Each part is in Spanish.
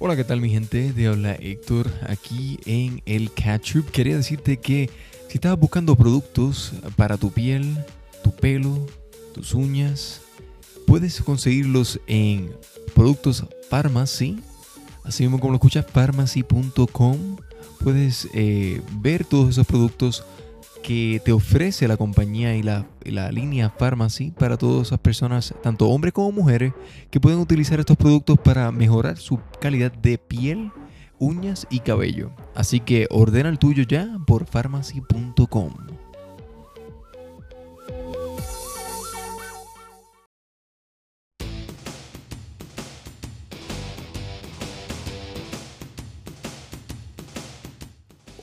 Hola, ¿qué tal mi gente? De habla Héctor aquí en el Catchup. Quería decirte que si estabas buscando productos para tu piel, tu pelo, tus uñas, puedes conseguirlos en Productos Pharmacy. Así mismo como lo escuchas, pharmacy.com. Puedes eh, ver todos esos productos que te ofrece la compañía y la, la, línea Pharmacy para todas esas personas, tanto hombres como mujeres, que pueden utilizar estos productos para mejorar su calidad de piel, uñas y cabello. Así que ordena el tuyo ya por pharmacy.com.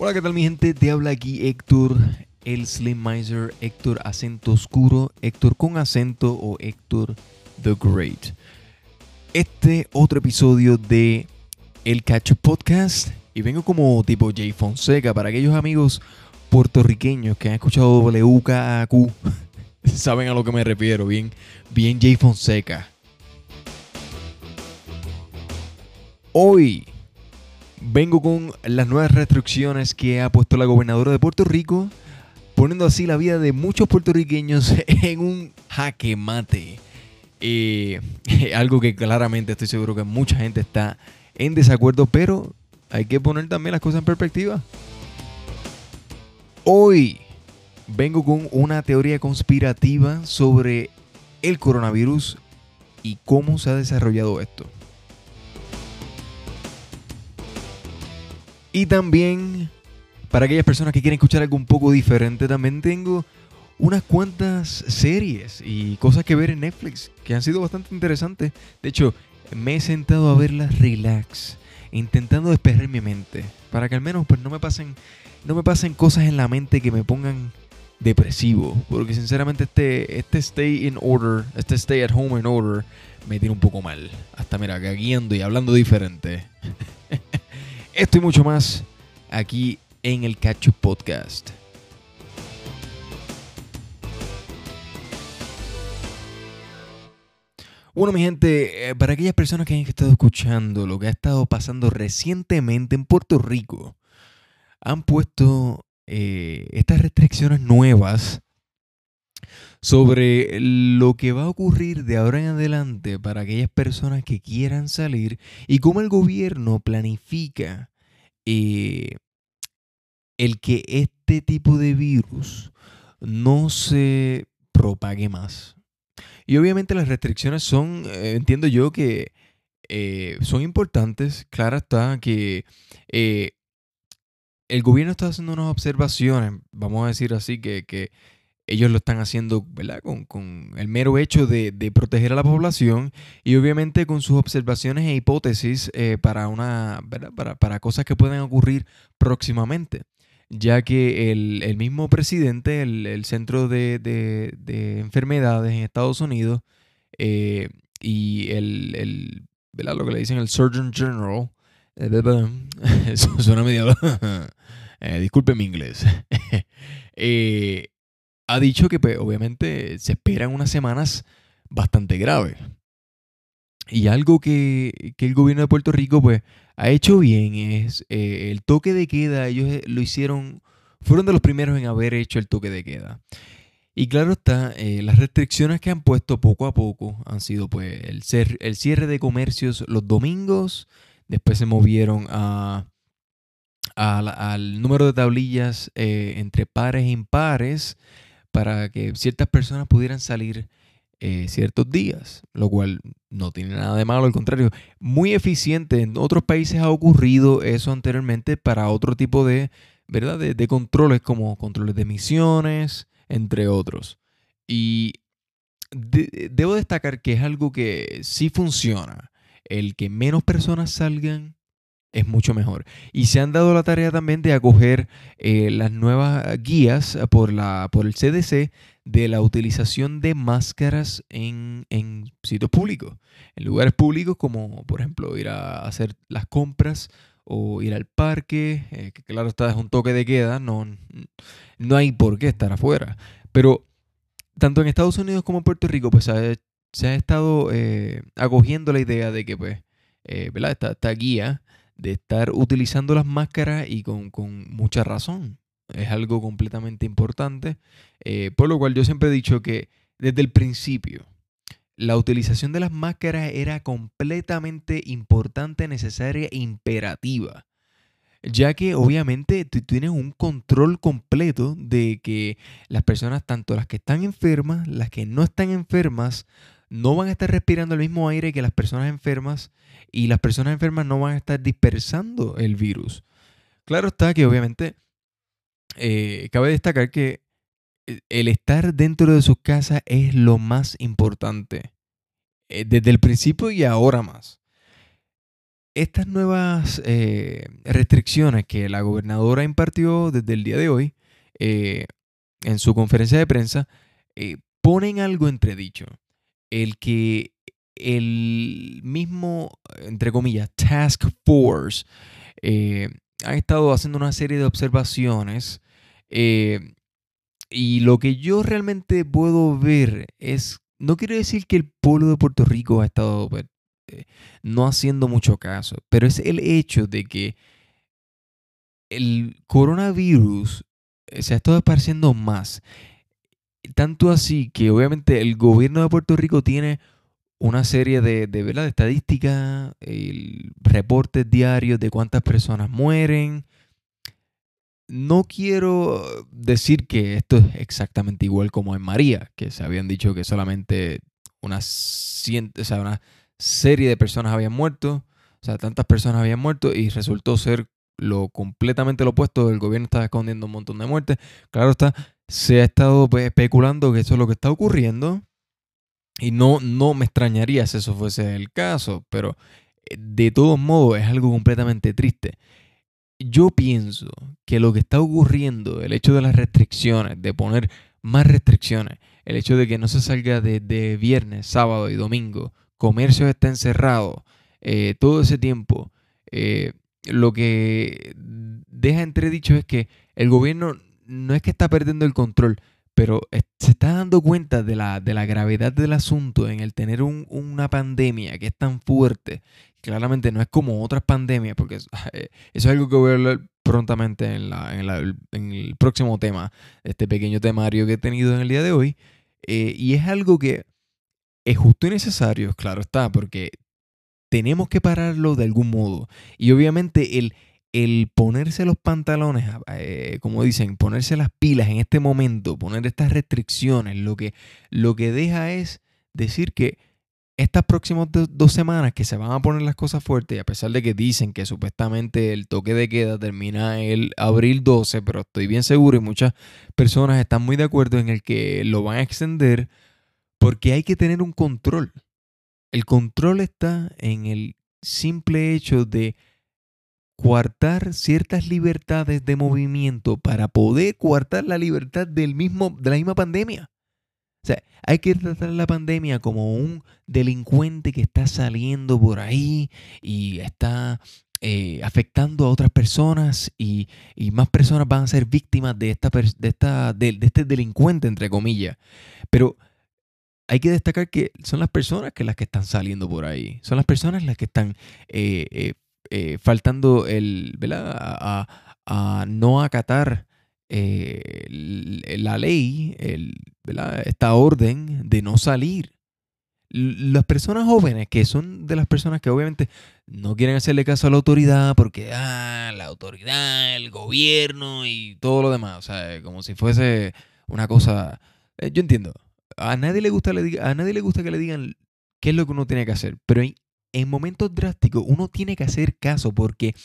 Hola, ¿qué tal mi gente? Te habla aquí Héctor, el Slim Miser, Héctor acento oscuro, Héctor con acento o Héctor the Great. Este otro episodio de El Cacho Podcast y vengo como tipo Jay Fonseca para aquellos amigos puertorriqueños que han escuchado WKAQ saben a lo que me refiero, bien, bien Jay Fonseca. Hoy vengo con las nuevas restricciones que ha puesto la gobernadora de Puerto Rico, poniendo así la vida de muchos puertorriqueños en un jaque mate. Eh, algo que claramente estoy seguro que mucha gente está en desacuerdo, pero hay que poner también las cosas en perspectiva. Hoy vengo con una teoría conspirativa sobre el coronavirus y cómo se ha desarrollado esto. Y también, para aquellas personas que quieren escuchar algo un poco diferente, también tengo unas cuantas series y cosas que ver en Netflix que han sido bastante interesantes. De hecho, me he sentado a verlas relax, intentando despejar mi mente, para que al menos pues no me pasen no me pasen cosas en la mente que me pongan depresivo, porque sinceramente este este stay in order, este stay at home in order me tiene un poco mal. Hasta mira, gagueando y hablando diferente. Esto y mucho más aquí en el Cacho Podcast. Bueno, mi gente, eh, para aquellas personas que han estado escuchando lo que ha estado pasando recientemente en Puerto Rico, han puesto eh, estas restricciones nuevas sobre lo que va a ocurrir de ahora en adelante para aquellas personas que quieran salir y cómo el gobierno planifica eh, el que este tipo de virus no se propague más. Y obviamente las restricciones son, eh, entiendo yo que eh, son importantes. Claro está que el gobierno está haciendo unas observaciones, vamos a decir así, que, que ellos lo están haciendo ¿verdad? Con, con el mero hecho de, de, proteger a la población y obviamente con sus observaciones e hipótesis eh, para, una. Para, para, cosas que pueden ocurrir próximamente. Ya que el, el mismo presidente, el, el Centro de, de, de, Enfermedades en Estados Unidos eh, y el, el, ¿verdad? lo que le dicen el Surgeon General, eso suena medio... eh, disculpe mi inglés. eh, ha dicho que pues, obviamente se esperan unas semanas bastante graves. Y algo que, que, el gobierno de Puerto Rico pues, ha hecho bien es eh, el toque de queda. Ellos eh, lo hicieron, fueron de los primeros en haber hecho el toque de queda. Y claro está, eh, las restricciones que han puesto poco a poco han sido pues el, ser, el cierre de comercios los domingos, después se movieron a, a al número de tablillas entre pares e impares, para que ciertas personas pudieran salir eh, ciertos días, lo cual no tiene nada de malo, al contrario, muy eficiente. En otros países ha ocurrido eso anteriormente para otro tipo de, ¿verdad? De, controles como controles de emisiones, entre otros. Y de, debo destacar que es algo que sí funciona. El que menos personas salgan es mucho mejor. Y se han dado la tarea también de acoger eh, las nuevas guías por, la, por el CDC de la utilización de máscaras en, en, sitios públicos, en lugares públicos como por ejemplo ir a hacer las compras o ir al parque, eh, que claro está es un toque de queda, no, no hay por qué estar afuera. Pero tanto en Estados Unidos como en Puerto Rico pues se ha, estado eh, acogiendo la idea de que pues eh, ¿verdad? Esta, guía de estar utilizando las máscaras y con, mucha razón. Es algo completamente importante, eh, por lo cual yo siempre he dicho que desde el principio la utilización de las máscaras era completamente importante, necesaria e imperativa ya que obviamente tú tienes un control completo de que las personas, tanto las que están enfermas, las que no están enfermas, no van a estar respirando el mismo aire que las personas enfermas y las personas enfermas no van a estar dispersando el virus. Claro está que obviamente eh, cabe destacar que eh, el estar dentro de sus casas es lo más importante. Eh, desde el principio y ahora más estas nuevas restricciones que la gobernadora impartió desde el día de hoy en su conferencia de prensa ponen algo entredicho. El que el mismo, entre comillas, Task Force ha estado haciendo una serie de observaciones y lo que yo realmente puedo ver es, no quiero decir que el pueblo de Puerto Rico ha estado pues, eh, no haciendo mucho caso, pero es el hecho de que el coronavirus eh, se ha estado esparciendo más. Tanto así que obviamente el gobierno de Puerto Rico tiene una serie de, de, estadísticas, reportes diarios de cuántas personas mueren. No quiero decir que esto es exactamente igual como en María, que se habían dicho que solamente unas, o sea, unas serie de personas habían muerto, o sea, tantas personas habían muerto y resultó ser lo completamente lo opuesto, el gobierno estaba escondiendo un montón de muertes. Claro está, se ha estado pues, especulando que eso es lo que está ocurriendo y no, no me extrañaría si eso fuese el caso, pero eh, de todos modos es algo completamente triste. Yo pienso que lo que está ocurriendo, el hecho de las restricciones, de poner más restricciones, el hecho de que no se salga de, de viernes, sábado y domingo, comercio está encerrado, eh, todo ese tiempo, eh, lo que deja entredicho es que el gobierno no es que está perdiendo el control, pero se está dando cuenta de la, de la gravedad del asunto en el tener una pandemia que es tan fuerte. Claramente no es como otras pandemias, porque eso, es algo que voy a hablar prontamente en, la, en, el próximo tema, este pequeño temario que he tenido en el día de hoy. Eh, y es algo que es justo y necesario, claro está, porque tenemos que pararlo de algún modo. Y obviamente el, el ponerse los pantalones, eh, como dicen, ponerse las pilas en este momento, poner estas restricciones, lo que, lo que deja es decir que estas próximas dos semanas que se van a poner las cosas fuertes, y a pesar de que dicen que supuestamente el toque de queda termina el abril 12, pero estoy bien seguro y muchas personas están muy de acuerdo en el que lo van a extender porque hay que tener un control. El control está en el simple hecho de coartar ciertas libertades de movimiento para poder coartar la libertad del mismo, de la misma pandemia. O sea, hay que tratar la pandemia como un delincuente que está saliendo por ahí y está eh, afectando a otras personas y, más personas van a ser víctimas de, esta, de, esta, de este delincuente, entre comillas. Pero hay que destacar que son las personas que las que están saliendo por ahí. Son las personas las que están eh, eh, eh, faltando el, A, no acatar la ley, esta orden de no salir. Las personas jóvenes, que son de las personas que obviamente no quieren hacerle caso a la autoridad porque, ah, la autoridad, el gobierno y todo lo demás. O sea, como si fuese una cosa... yo entiendo, a nadie le gusta, a nadie le gusta que le digan qué es lo que uno tiene que hacer, pero en, momentos drásticos uno tiene que hacer caso porque,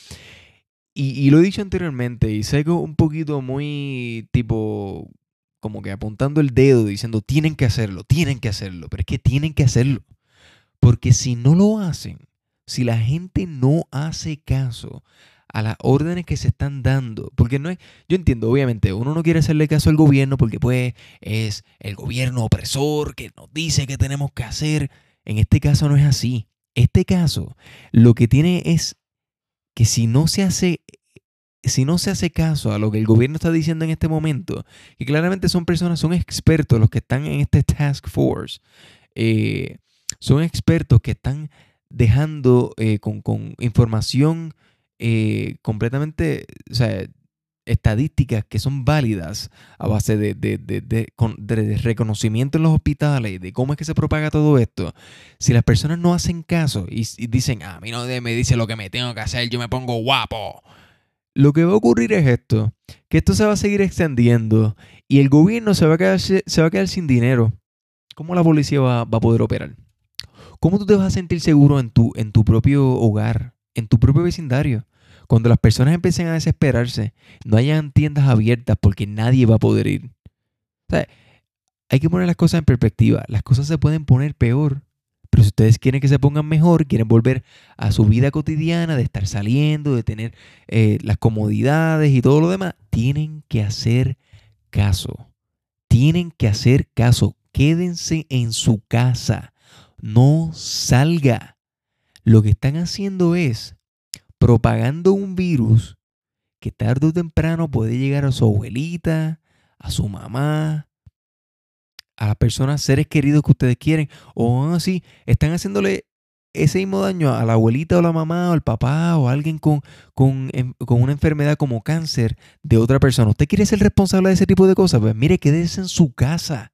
y, lo he dicho anteriormente, y que un poquito muy tipo, como que apuntando el dedo diciendo, tienen que hacerlo, tienen que hacerlo, pero es que tienen que hacerlo. Porque si no lo hacen, si la gente no hace caso a las órdenes que se están dando. Porque no es, yo entiendo, obviamente, uno no quiere hacerle caso al gobierno porque pues es el gobierno opresor que nos dice que tenemos que hacer. En este caso no es así. Este caso lo que tiene es que si no se hace si no se hace caso a lo que el gobierno está diciendo en este momento, que claramente son personas, son expertos los que están en este task force, eh, son expertos que están dejando eh, con, información eh, completamente, o sea, estadísticas que son válidas a base de, de, reconocimiento en los hospitales, de cómo es que se propaga todo esto, si las personas no hacen caso y, dicen, a mí no me dice lo que me tengo que hacer, yo me pongo guapo. Lo que va a ocurrir es esto, que esto se va a seguir extendiendo y el gobierno se va a quedar, se va a quedar sin dinero. ¿Cómo la policía va, va, a poder operar? ¿Cómo tú te vas a sentir seguro en tu, en tu propio hogar, en tu propio vecindario? Cuando las personas empiecen a desesperarse, no hayan tiendas abiertas porque nadie va a poder ir. Hay que poner las cosas en perspectiva. Las cosas se pueden poner peor. Pero si ustedes quieren que se pongan mejor, quieren volver a su vida cotidiana, de estar saliendo, de tener eh, las comodidades y todo lo demás, tienen que hacer caso. Tienen que hacer caso. Quédense en su casa. No salga. Lo que están haciendo es propagando un virus que tarde o temprano puede llegar a su abuelita, a su mamá, a las personas, seres queridos que ustedes quieren, o así, están haciéndole ese mismo daño a la abuelita o la mamá o al papá o a alguien con, con, con, una enfermedad como cáncer de otra persona. ¿Usted quiere ser responsable de ese tipo de cosas? Pues mire, quédese en su casa.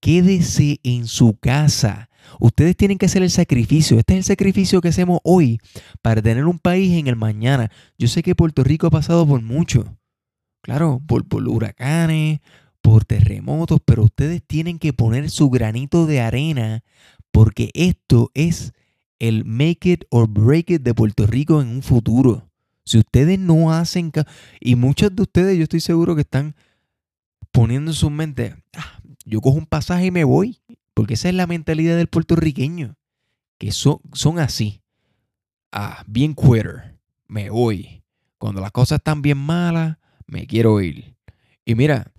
Quédese en su casa. Ustedes tienen que hacer el sacrificio. Este es el sacrificio que hacemos hoy para tener un país en el mañana. Yo sé que Puerto Rico ha pasado por mucho. Claro, por, huracanes, por terremotos, pero ustedes tienen que poner su granito de arena porque esto es el make it or break it de Puerto Rico en un futuro. Si ustedes no hacen y muchos de ustedes yo estoy seguro que están poniendo en su mente, ah, yo cojo un pasaje y me voy porque esa es la mentalidad del puertorriqueño, que son, son así. Ah, bien quitter, me voy. Cuando las cosas están bien malas, me quiero ir. Y mira,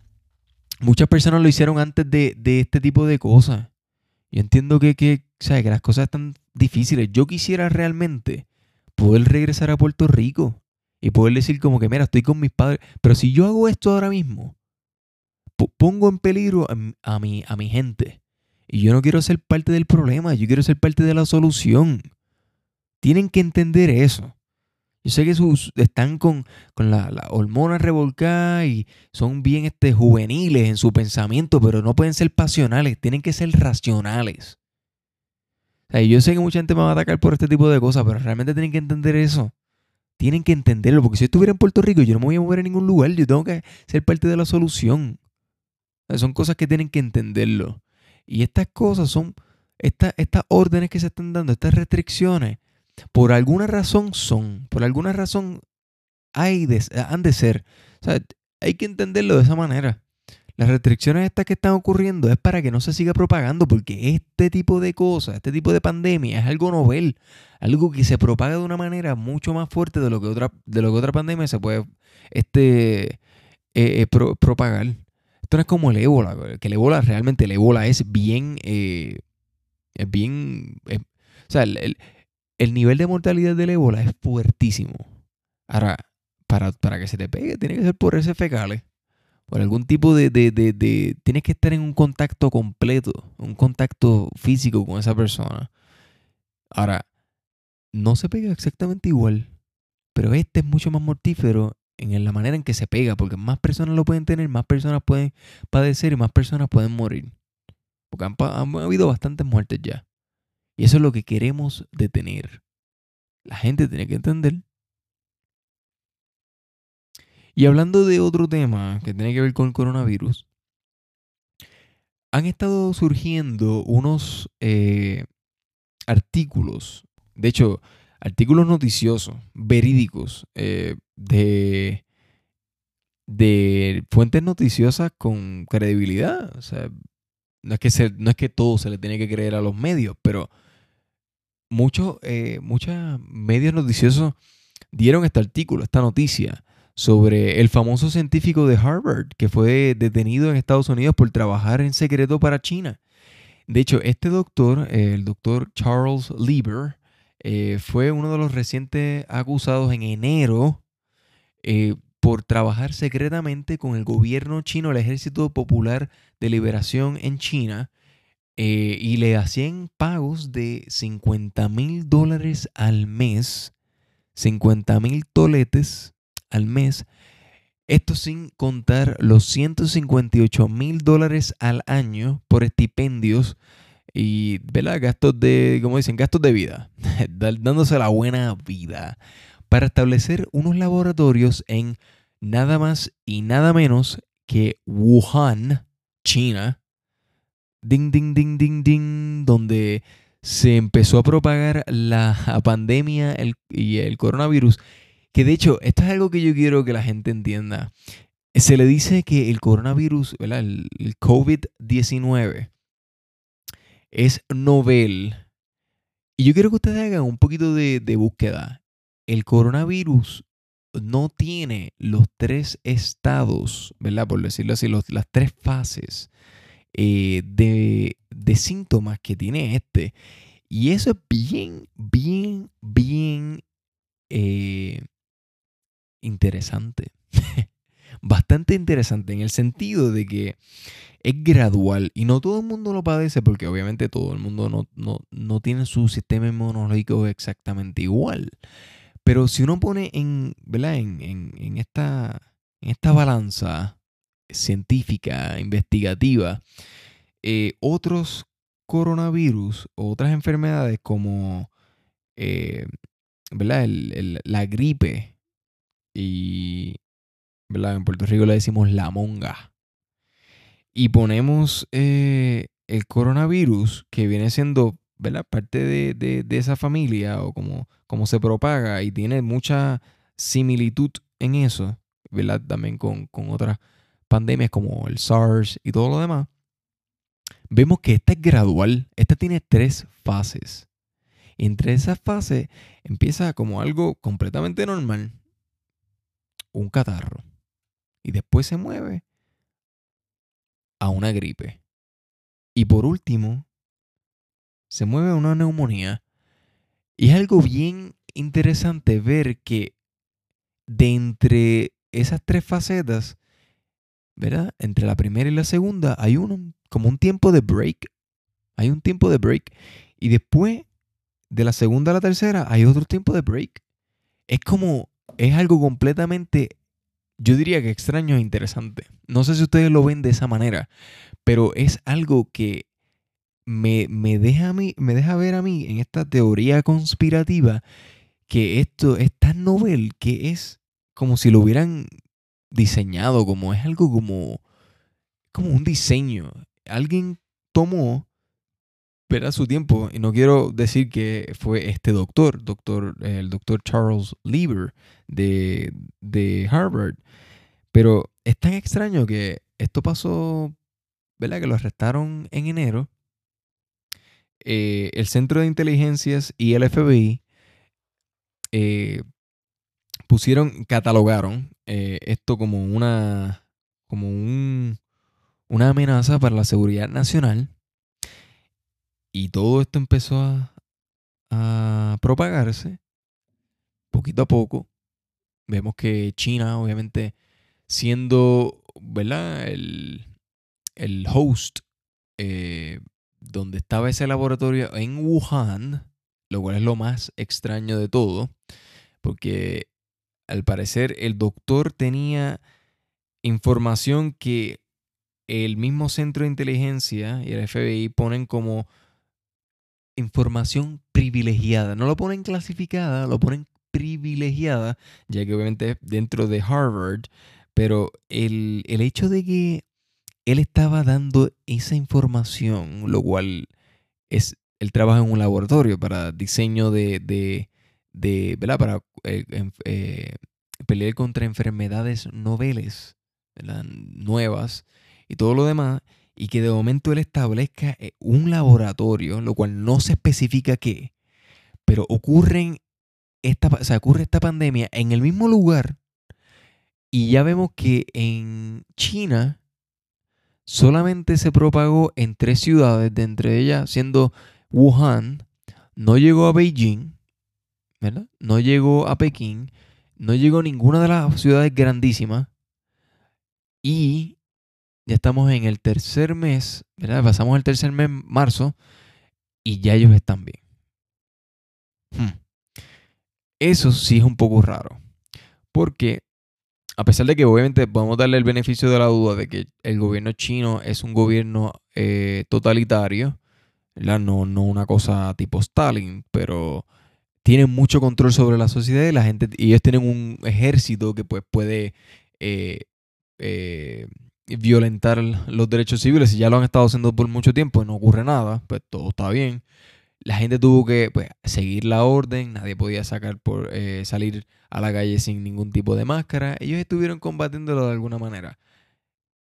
muchas personas lo hicieron antes de, este tipo de cosas. Yo entiendo que, que, que las cosas están difíciles. Yo quisiera realmente poder regresar a Puerto Rico y poder decir como que, mira, estoy con mis padres. Pero si yo hago esto ahora mismo, pongo en peligro a mi, a mi gente. Y yo no quiero ser parte del problema, yo quiero ser parte de la solución. Tienen que entender eso. Yo sé que están con, con la, hormona revolcada y son bien este, juveniles en su pensamiento, pero no pueden ser pasionales, tienen que ser racionales. yo sé que mucha gente me va a atacar por este tipo de cosas, pero realmente tienen que entender eso. Tienen que entenderlo, porque si yo estuviera en Puerto Rico, yo no me voy a mover a ningún lugar, yo tengo que ser parte de la solución. son cosas que tienen que entenderlo. Y estas cosas son, estas órdenes que se están dando, estas restricciones, por alguna razón son, por alguna razón hay han de ser. Hay que entenderlo de esa manera. Las restricciones estas que están ocurriendo es para que no se siga propagando, porque este tipo de cosas, este tipo de pandemia es algo novel, algo que se propaga de una manera mucho más fuerte de lo que otra, de lo que otra pandemia se puede este, eh, eh, propagar. Esto no es como el ébola, que el ébola realmente, el ébola es bien, eh, es bien, o sea, el, nivel de mortalidad del ébola es fuertísimo. Ahora, para, para que se te pegue, tiene que ser por ese fecales. Por algún tipo de, de, de, Tienes que estar en un contacto completo, un contacto físico con esa persona. Ahora, no se pega exactamente igual, pero este es mucho más mortífero en la manera en que se pega, porque más personas lo pueden tener, más personas pueden padecer y más personas pueden morir. Porque han, habido bastantes muertes ya. Y eso es lo que queremos detener. La gente tiene que entender. Y hablando de otro tema que tiene que ver con el coronavirus, han estado surgiendo unos eh, artículos, de hecho, artículos noticiosos, verídicos, eh, de, de fuentes noticiosas con credibilidad. O sea, no es, que no es que todo se le tiene que creer a los medios, pero muchos eh, medios noticiosos dieron este artículo, esta noticia, sobre el famoso científico de Harvard que fue detenido en Estados Unidos por trabajar en secreto para China. De hecho, este doctor, el doctor Charles Lieber, eh, fue uno de los recientes acusados en enero eh, por trabajar secretamente con el gobierno chino, el Ejército Popular de Liberación en China, eh, y le hacían pagos de 50 mil dólares al mes, 50 mil toletes al mes, esto sin contar los 158 mil dólares al año por estipendios y, ¿verdad? Gastos de, como dicen, gastos de vida, dándose la buena vida, para establecer unos laboratorios en nada más y nada menos que Wuhan, China, ding, ding, ding, ding, ding, donde se empezó a propagar la pandemia y el coronavirus que de hecho, esto es algo que yo quiero que la gente entienda. Se le dice que el coronavirus, el, COVID-19, es novel. Y yo quiero que ustedes hagan un poquito de, búsqueda. El coronavirus no tiene los tres estados, ¿verdad? Por decirlo así, las tres fases eh, de, síntomas que tiene este. Y eso es bien, bien, bien eh, interesante. Bastante interesante en el sentido de que es gradual y no todo el mundo lo padece porque obviamente todo el mundo no, no, tiene su sistema inmunológico exactamente igual. Pero si uno pone en, ¿verdad? En, esta, en esta balanza científica, investigativa, eh, otros coronavirus, otras enfermedades como eh, ¿verdad? la gripe, y en Puerto Rico le decimos la monga. Y ponemos eh, el coronavirus, que viene siendo ¿verdad? parte de, esa familia o como, como se propaga y tiene mucha similitud en eso, también con, con otras pandemias como el SARS y todo lo demás. Vemos que esta es gradual, esta tiene tres fases. Entre esas fases empieza como algo completamente normal, un catarro y después se mueve a una gripe. Y por último, se mueve a una neumonía. Y es algo bien interesante ver que de entre esas tres facetas, ¿verdad? Entre la primera y la segunda hay un, como un tiempo de break. Hay un tiempo de break. Y después, de la segunda a la tercera, hay otro tiempo de break. Es como es algo completamente, yo diría que extraño e interesante. No sé si ustedes lo ven de esa manera, pero es algo que me, deja, a mí, me deja ver a mí en esta teoría conspirativa que esto es tan novel que es como si lo hubieran diseñado, como es algo como, como un diseño. Alguien tomó a su tiempo, y no quiero decir que fue este doctor, doctor el doctor Charles Lieber de, de, Harvard, pero es tan extraño que esto pasó, ¿verdad? Que lo arrestaron en enero. Eh, el Centro de Inteligencias y el FBI eh, pusieron, catalogaron eh, esto como una, como un, una amenaza para la seguridad nacional y todo esto empezó a, propagarse poquito a poco. Vemos que China, obviamente, siendo ¿verdad? El, host eh, donde estaba ese laboratorio en Wuhan, lo cual es lo más extraño de todo, porque al parecer el doctor tenía información que el mismo centro de inteligencia y el FBI ponen como información privilegiada. No lo ponen clasificada, lo ponen privilegiada, ya que obviamente es dentro de Harvard, pero el, hecho de que él estaba dando esa información, lo cual es, él trabaja en un laboratorio para diseño de, de, ¿verdad? Para eh, eh, pelear contra enfermedades noveles, nuevas y todo lo demás y que de momento él establezca eh, un laboratorio, lo cual no se especifica qué, pero ocurre esta, ocurre esta pandemia en el mismo lugar y ya vemos que en China solamente se propagó en tres ciudades, de entre ellas siendo Wuhan, no llegó a Beijing, ¿verdad? No llegó a Pekín, no llegó a ninguna de las ciudades grandísimas y ya estamos en el tercer mes, ¿verdad? Pasamos el tercer mes, marzo, y ya ellos están bien. Hmm. Eso sí es un poco raro. Porque, a pesar de que obviamente podemos darle el beneficio de la duda de que el gobierno chino es un gobierno eh, totalitario, ¿verdad? No, una cosa tipo Stalin, pero tienen mucho control sobre la sociedad y la gente, ellos tienen un ejército que pues puede eh, eh, violentar los derechos civiles. Y ya lo han estado haciendo por mucho tiempo y no ocurre nada, pues todo está bien. La gente tuvo que pues, seguir la orden, nadie podía sacar por, eh, salir a la calle sin ningún tipo de máscara. Ellos estuvieron combatiéndolo de alguna manera.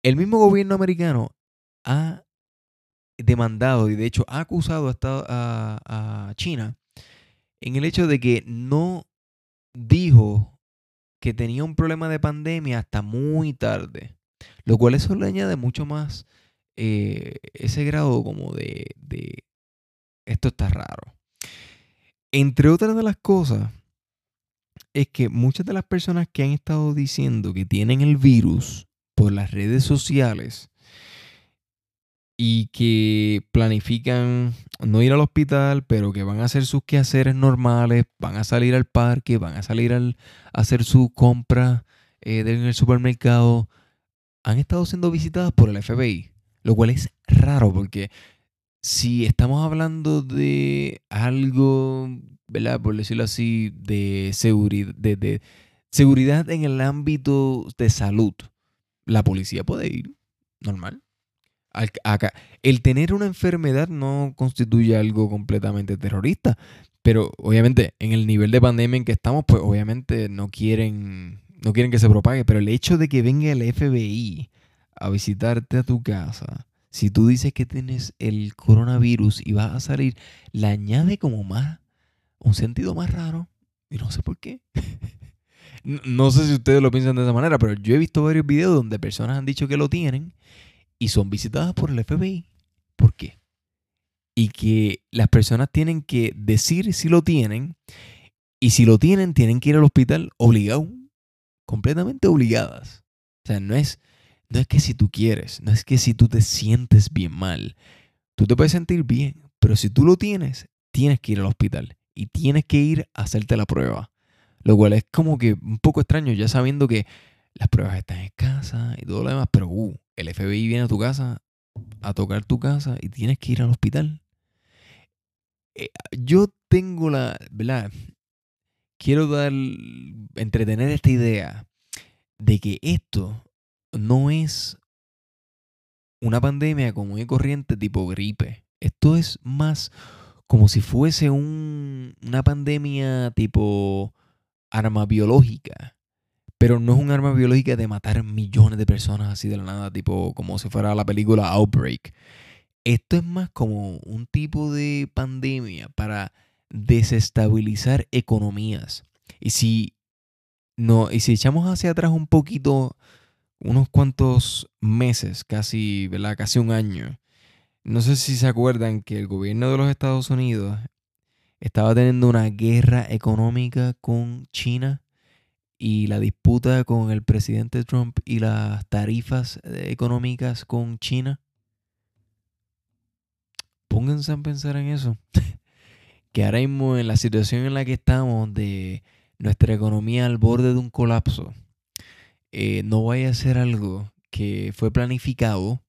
El mismo gobierno americano ha demandado y de hecho ha acusado a China en el hecho de que no dijo que tenía un problema de pandemia hasta muy tarde. Lo cual eso le añade mucho más eh, ese grado como de, de, esto está raro. Entre otras de las cosas, es que muchas de las personas que han estado diciendo que tienen el virus por las redes sociales y que planifican no ir al hospital, pero que van a hacer sus quehaceres normales, van a salir al parque, van a salir a hacer su compra eh, en el supermercado, han estado siendo visitadas por el FBI, lo cual es raro porque si estamos hablando de algo, ¿verdad? Por decirlo así, de seguridad, de seguridad en el ámbito de salud, la policía puede ir normal acá. El tener una enfermedad no constituye algo completamente terrorista, pero obviamente en el nivel de pandemia en que estamos, pues obviamente no quieren, no quieren que se propague, pero el hecho de que venga el FBI a visitarte a tu casa, si tú dices que tienes el coronavirus y vas a salir, le añade como más, un sentido más raro, y no sé por qué. no sé si ustedes lo piensan de esa manera, pero yo he visto varios videos donde personas han dicho que lo tienen y son visitadas por el FBI. ¿Por qué? Y que las personas tienen que decir si lo tienen y si lo tienen tienen que ir al hospital obligado, completamente obligadas. O sea, no es, no es que si tú quieres, no es que si tú te sientes bien mal, tú te puedes sentir bien, pero si tú lo tienes, tienes que ir al hospital y tienes que ir a hacerte la prueba. Lo cual es como que un poco extraño ya sabiendo que las pruebas están en casa y todo lo demás, pero uh, el FBI viene a tu casa a tocar tu casa y tienes que ir al hospital. Eh, yo tengo la, ¿verdad? Quiero dar, entretener esta idea de que esto no es una pandemia común y corriente tipo gripe. Esto es más como si fuese un, una pandemia tipo arma biológica. Pero no es un arma biológica de matar millones de personas así de la nada, tipo como si fuera la película Outbreak. Esto es más como un tipo de pandemia para desestabilizar economías. Y si, no, y si echamos hacia atrás un poquito, unos cuantos meses, casi, ¿verdad? Casi un año. No sé si se acuerdan que el gobierno de los Estados Unidos estaba teniendo una guerra económica con China y la disputa con el presidente Trump y las tarifas eh, económicas con China. Pónganse a pensar en eso. que ahora mismo en la situación en la que estamos de nuestra economía al borde de un colapso, eh, no vaya a ser algo que fue planificado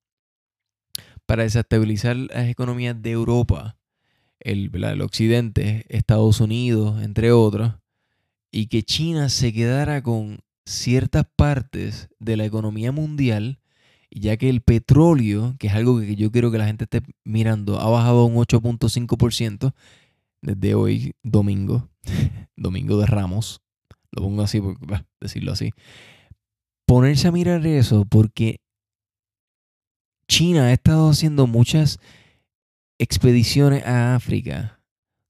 para desestabilizar las economías de Europa, el, occidente, Estados Unidos, entre otros, y que China se quedara con ciertas partes de la economía mundial, ya que el petróleo, que es algo que yo quiero que la gente esté mirando, ha bajado un 8.5% desde hoy, domingo, domingo de Ramos, lo pongo así, por decirlo así, ponerse a mirar eso porque China ha estado haciendo muchas expediciones a África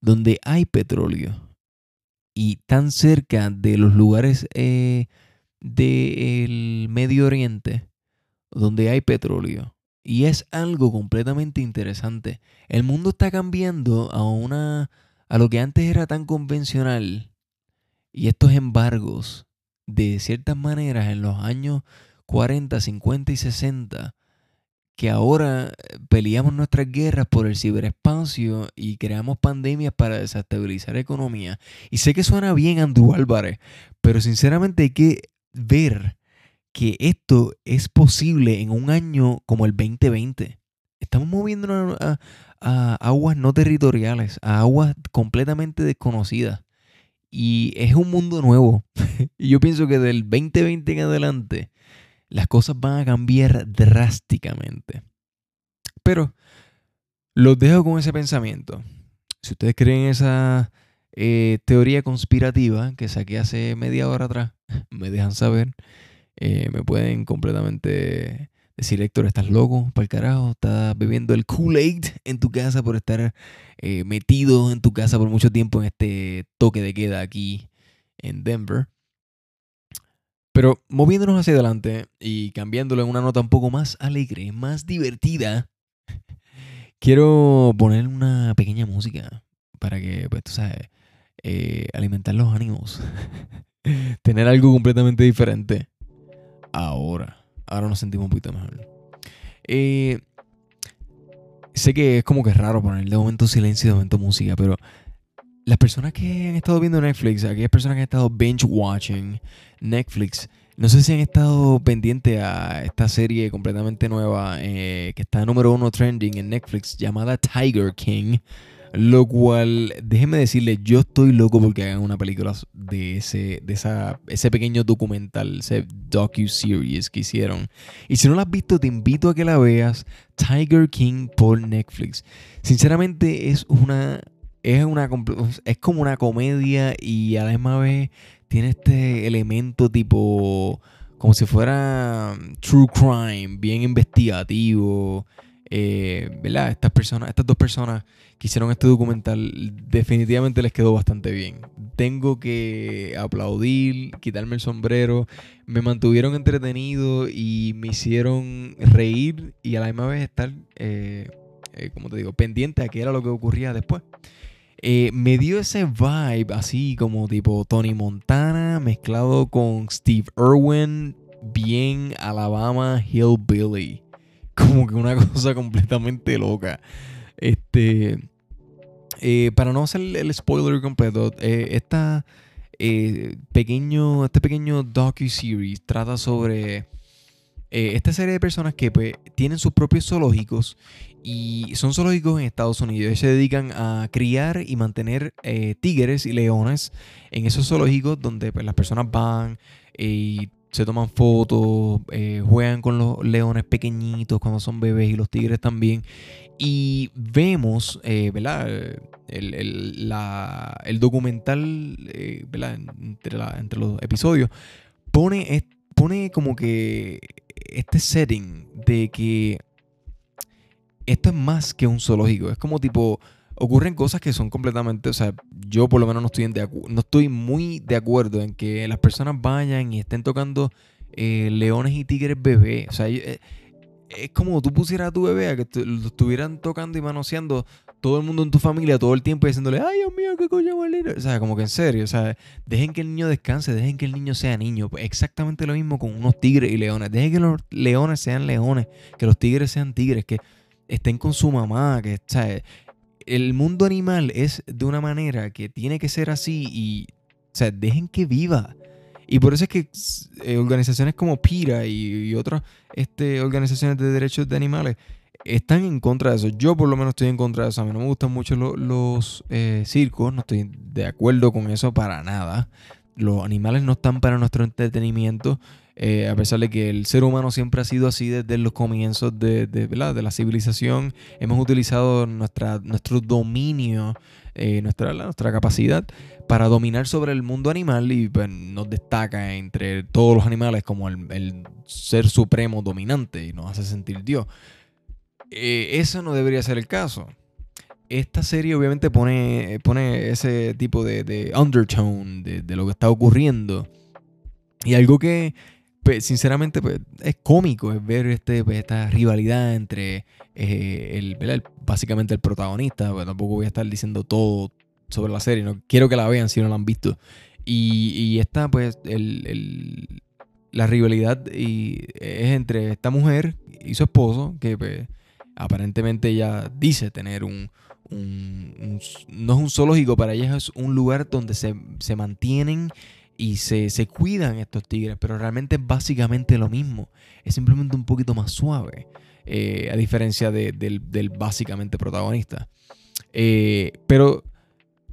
donde hay petróleo y tan cerca de los lugares eh, del Medio Oriente donde hay petróleo. Y es algo completamente interesante. El mundo está cambiando a una a lo que antes era tan convencional. Y estos embargos, de ciertas maneras, en los años 40, 50 y 60, que ahora peleamos nuestras guerras por el ciberespacio y creamos pandemias para desestabilizar economía. Y sé que suena bien Andrew Álvarez, pero sinceramente hay que ver que esto es posible en un año como el 2020. Estamos moviéndonos a, aguas no territoriales, a aguas completamente desconocidas. Y es un mundo nuevo. y yo pienso que del 2020 en adelante las cosas van a cambiar drásticamente. Pero los dejo con ese pensamiento. Si ustedes creen esa eh, teoría conspirativa que saqué hace media hora atrás, me dejan saber. Eh, me pueden completamente decir, Héctor, estás loco para el carajo, estás bebiendo el Kool-Aid en tu casa por estar eh, metido en tu casa por mucho tiempo en este toque de queda aquí en Denver. Pero moviéndonos hacia adelante y cambiándolo en una nota un poco más alegre, más divertida, quiero poner una pequeña música para que, pues tú sabes, eh, alimentar los ánimos. Tener algo completamente diferente. Ahora, ahora nos sentimos un poquito mejor. Eh, sé que es como que raro poner de momento silencio y de momento música, pero las personas que han estado viendo Netflix, aquellas personas que han estado binge watching Netflix, no sé si han estado pendientes a esta serie completamente nueva eh, que está número uno trending en Netflix llamada Tiger King. Lo cual, déjenme decirle, yo estoy loco porque hagan una película de ese, de esa, ese pequeño documental, ese docu-series que hicieron. Y si no la has visto, te invito a que la veas. Tiger King por Netflix. Sinceramente, es una es, una, es como una comedia y a la misma vez tiene este elemento tipo como si fuera mm, true crime, bien investigativo. Eh. Estas personas, estas dos personas que hicieron este documental definitivamente les quedó bastante bien. Tengo que aplaudir, quitarme el sombrero. Me mantuvieron entretenido y me hicieron reír y a la misma vez estar, eh, eh, como te digo, pendiente a qué era lo que ocurría después. Eh, me dio ese vibe así como tipo Tony Montana mezclado con Steve Irwin, bien Alabama Hillbilly. Como que una cosa completamente loca. Este. Eh, para no hacer el spoiler completo, eh, esta, pequeño, este pequeño docu-series trata sobre esta serie de personas que pues, tienen sus propios zoológicos y son zoológicos en Estados Unidos. y se dedican a criar y mantener eh, tigres y leones en esos zoológicos donde pues, las personas van eh, y se toman fotos, eh, juegan con los leones pequeñitos cuando son bebés y los tigres también. Y vemos, ¿verdad? El, el, la, el documental, ¿verdad? Entre, entre, los episodios, pone, pone como que este setting de que esto es más que un zoológico. Es como tipo, ocurren cosas que son completamente, o sea, yo por lo menos no estoy, no estoy muy de acuerdo en que las personas vayan y estén tocando eh, leones y tigres bebés. O sea, eh, es como tú pusieras a tu bebé a que lo estuvieran tocando y manoseando todo el mundo en tu familia todo el tiempo y diciéndole, ay Dios mío, qué coño más lindo. O sea, como que en serio, o sea, dejen que el niño descanse, dejen que el niño sea niño. Pues exactamente lo mismo con unos tigres y leones. Dejen que los leones sean leones, que los tigres sean tigres, que estén con su mamá, que ¿sabes? El mundo animal es de una manera que tiene que ser así y o sea, dejen que viva. Y por eso es que eh, organizaciones como PIRA y, otras este, organizaciones de derechos de animales están en contra de eso. Yo por lo menos estoy en contra de eso. A mí no me gustan mucho los eh, circos, no estoy de acuerdo con eso para nada. Los animales no están para nuestro entretenimiento. Eh, a pesar de que el ser humano siempre ha sido así desde los comienzos de, de, la civilización, hemos utilizado nuestra, nuestro dominio, eh, nuestra, nuestra capacidad para dominar sobre el mundo animal y pues, nos destaca entre todos los animales como el, ser supremo dominante y nos hace sentir Dios. Eh, eso no debería ser el caso. Esta serie obviamente pone, pone ese tipo de, de undertone de, de lo que está ocurriendo. Y algo que pues, sinceramente, pues, es cómico ver este, pues, esta rivalidad entre eh, el, básicamente el protagonista. Pues, tampoco voy a estar diciendo todo sobre la serie. No quiero que la vean si no la han visto. Y, y está, pues, el, la rivalidad es entre esta mujer y su esposo, que pues, aparentemente ella dice tener un, no es un zoológico, para ella es un lugar donde se, mantienen y se, cuidan estos tigres, pero realmente es básicamente lo mismo, es simplemente un poquito más suave, eh, a diferencia del, básicamente protagonista. Eh, pero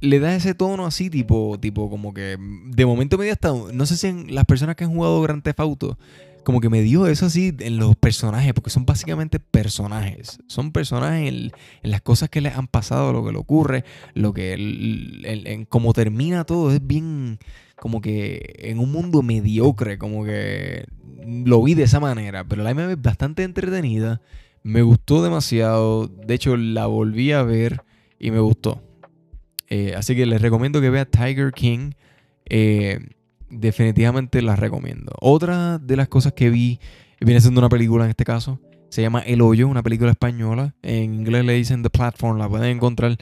le da ese tono así, tipo, tipo, como que de momento me dio hasta. No sé si en las personas que han jugado Grand Theft Auto, como que me dio eso así en los personajes, porque son básicamente personajes. Son personajes en, las cosas que les han pasado, lo que le ocurre, lo que. en cómo termina todo. Es bien. Como que en un mundo mediocre, como que lo vi de esa manera. Pero la MV es bastante entretenida. Me gustó demasiado. De hecho, la volví a ver y me gustó. Eh, así que les recomiendo que vea Tiger King. Eh, definitivamente las recomiendo. Otra de las cosas que vi, viene siendo una película en este caso, se llama El Hoyo, una película española. En inglés le dicen The Platform, la pueden encontrar.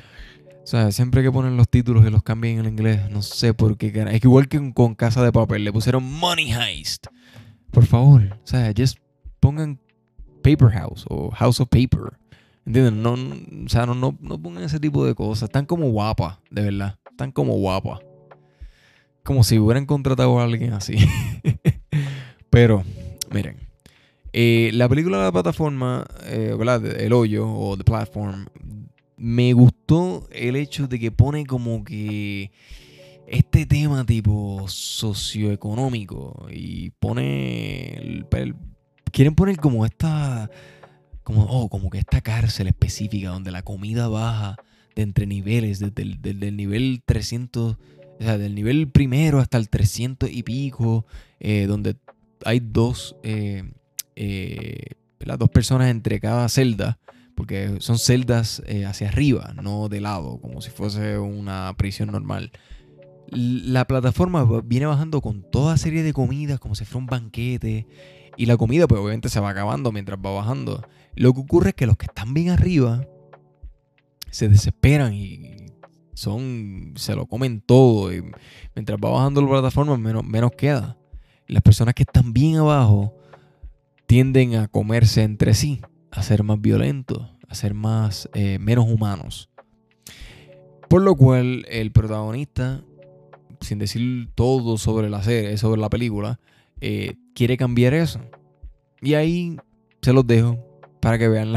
O sea, siempre que ponen los títulos y los cambian en inglés, no sé por qué. Es igual que con Casa de Papel, le pusieron Money Heist. Por favor, o sea, just pongan Paper House o House of Paper. ¿Entienden? No, o sea, no, no, no pongan ese tipo de cosas. Están como guapas, de verdad. Están como guapas. Como si hubieran contratado a alguien así. Pero, miren. Eh, la película de la plataforma, eh, ¿verdad? El hoyo o The Platform, me gustó el hecho de que pone como que este tema tipo socioeconómico y pone... quieren poner como esta como, oh, como que esta cárcel específica donde la comida baja de entre niveles, desde el nivel 300, o sea, del nivel primero hasta el 300 y pico, eh, donde hay dos, eh, eh, dos personas entre cada celda, porque son celdas hacia arriba, no de lado, como si fuese una prisión normal. La plataforma viene bajando con toda serie de comidas, como si fuera un banquete. Y la comida, pues obviamente se va acabando mientras va bajando. Lo que ocurre es que los que están bien arriba se desesperan y son se lo comen todo. Y mientras va bajando la plataforma, menos, menos queda. las personas que están bien abajo tienden a comerse entre sí, a ser más violentos, a ser más, eh, menos humanos. Por lo cual, el protagonista, sin decir todo sobre la serie, sobre la película, eh, quiere cambiar eso. Y ahí se los dejo para que vean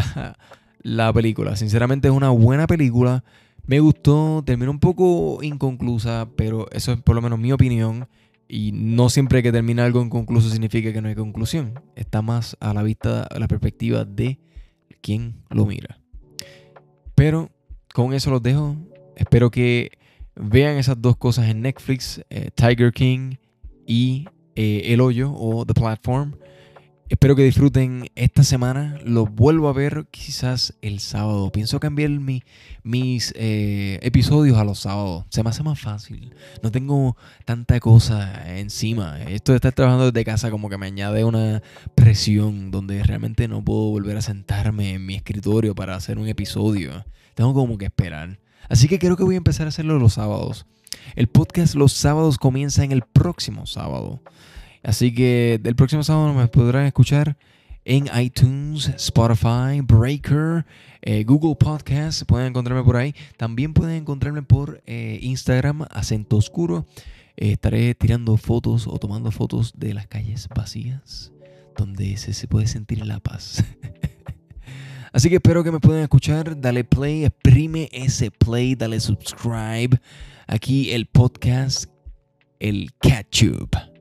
la, película. Sinceramente es una buena película. Me gustó, terminó un poco inconclusa, pero eso es por lo menos mi opinión. Y no siempre que termina algo inconcluso significa que no hay conclusión. Está más a la vista, a la perspectiva de quien lo mira. Pero con eso los dejo. Espero que vean esas dos cosas en Netflix, eh, Tiger King y eh, El Hoyo o The Platform. Espero que disfruten esta semana. Los vuelvo a ver quizás el sábado. Pienso cambiar mis eh, episodios a los sábados. Se me hace más fácil. No tengo tanta cosa encima. Esto de estar trabajando desde casa como que me añade una presión donde realmente no puedo volver a sentarme en mi escritorio para hacer un episodio. Tengo como que esperar. Así que creo que voy a empezar a hacerlo los sábados. El podcast los sábados comienza en el próximo sábado. Así que el próximo sábado me podrán escuchar en iTunes, Spotify, Breaker, eh, Google Podcast. Pueden encontrarme por ahí. También pueden encontrarme por eh, Instagram, acento oscuro. Eh, estaré tirando fotos o tomando fotos de las calles vacías, donde se, se puede sentir la paz. Así que espero que me puedan escuchar. Dale play, exprime ese play, dale subscribe. Aquí el podcast, el Ketchup.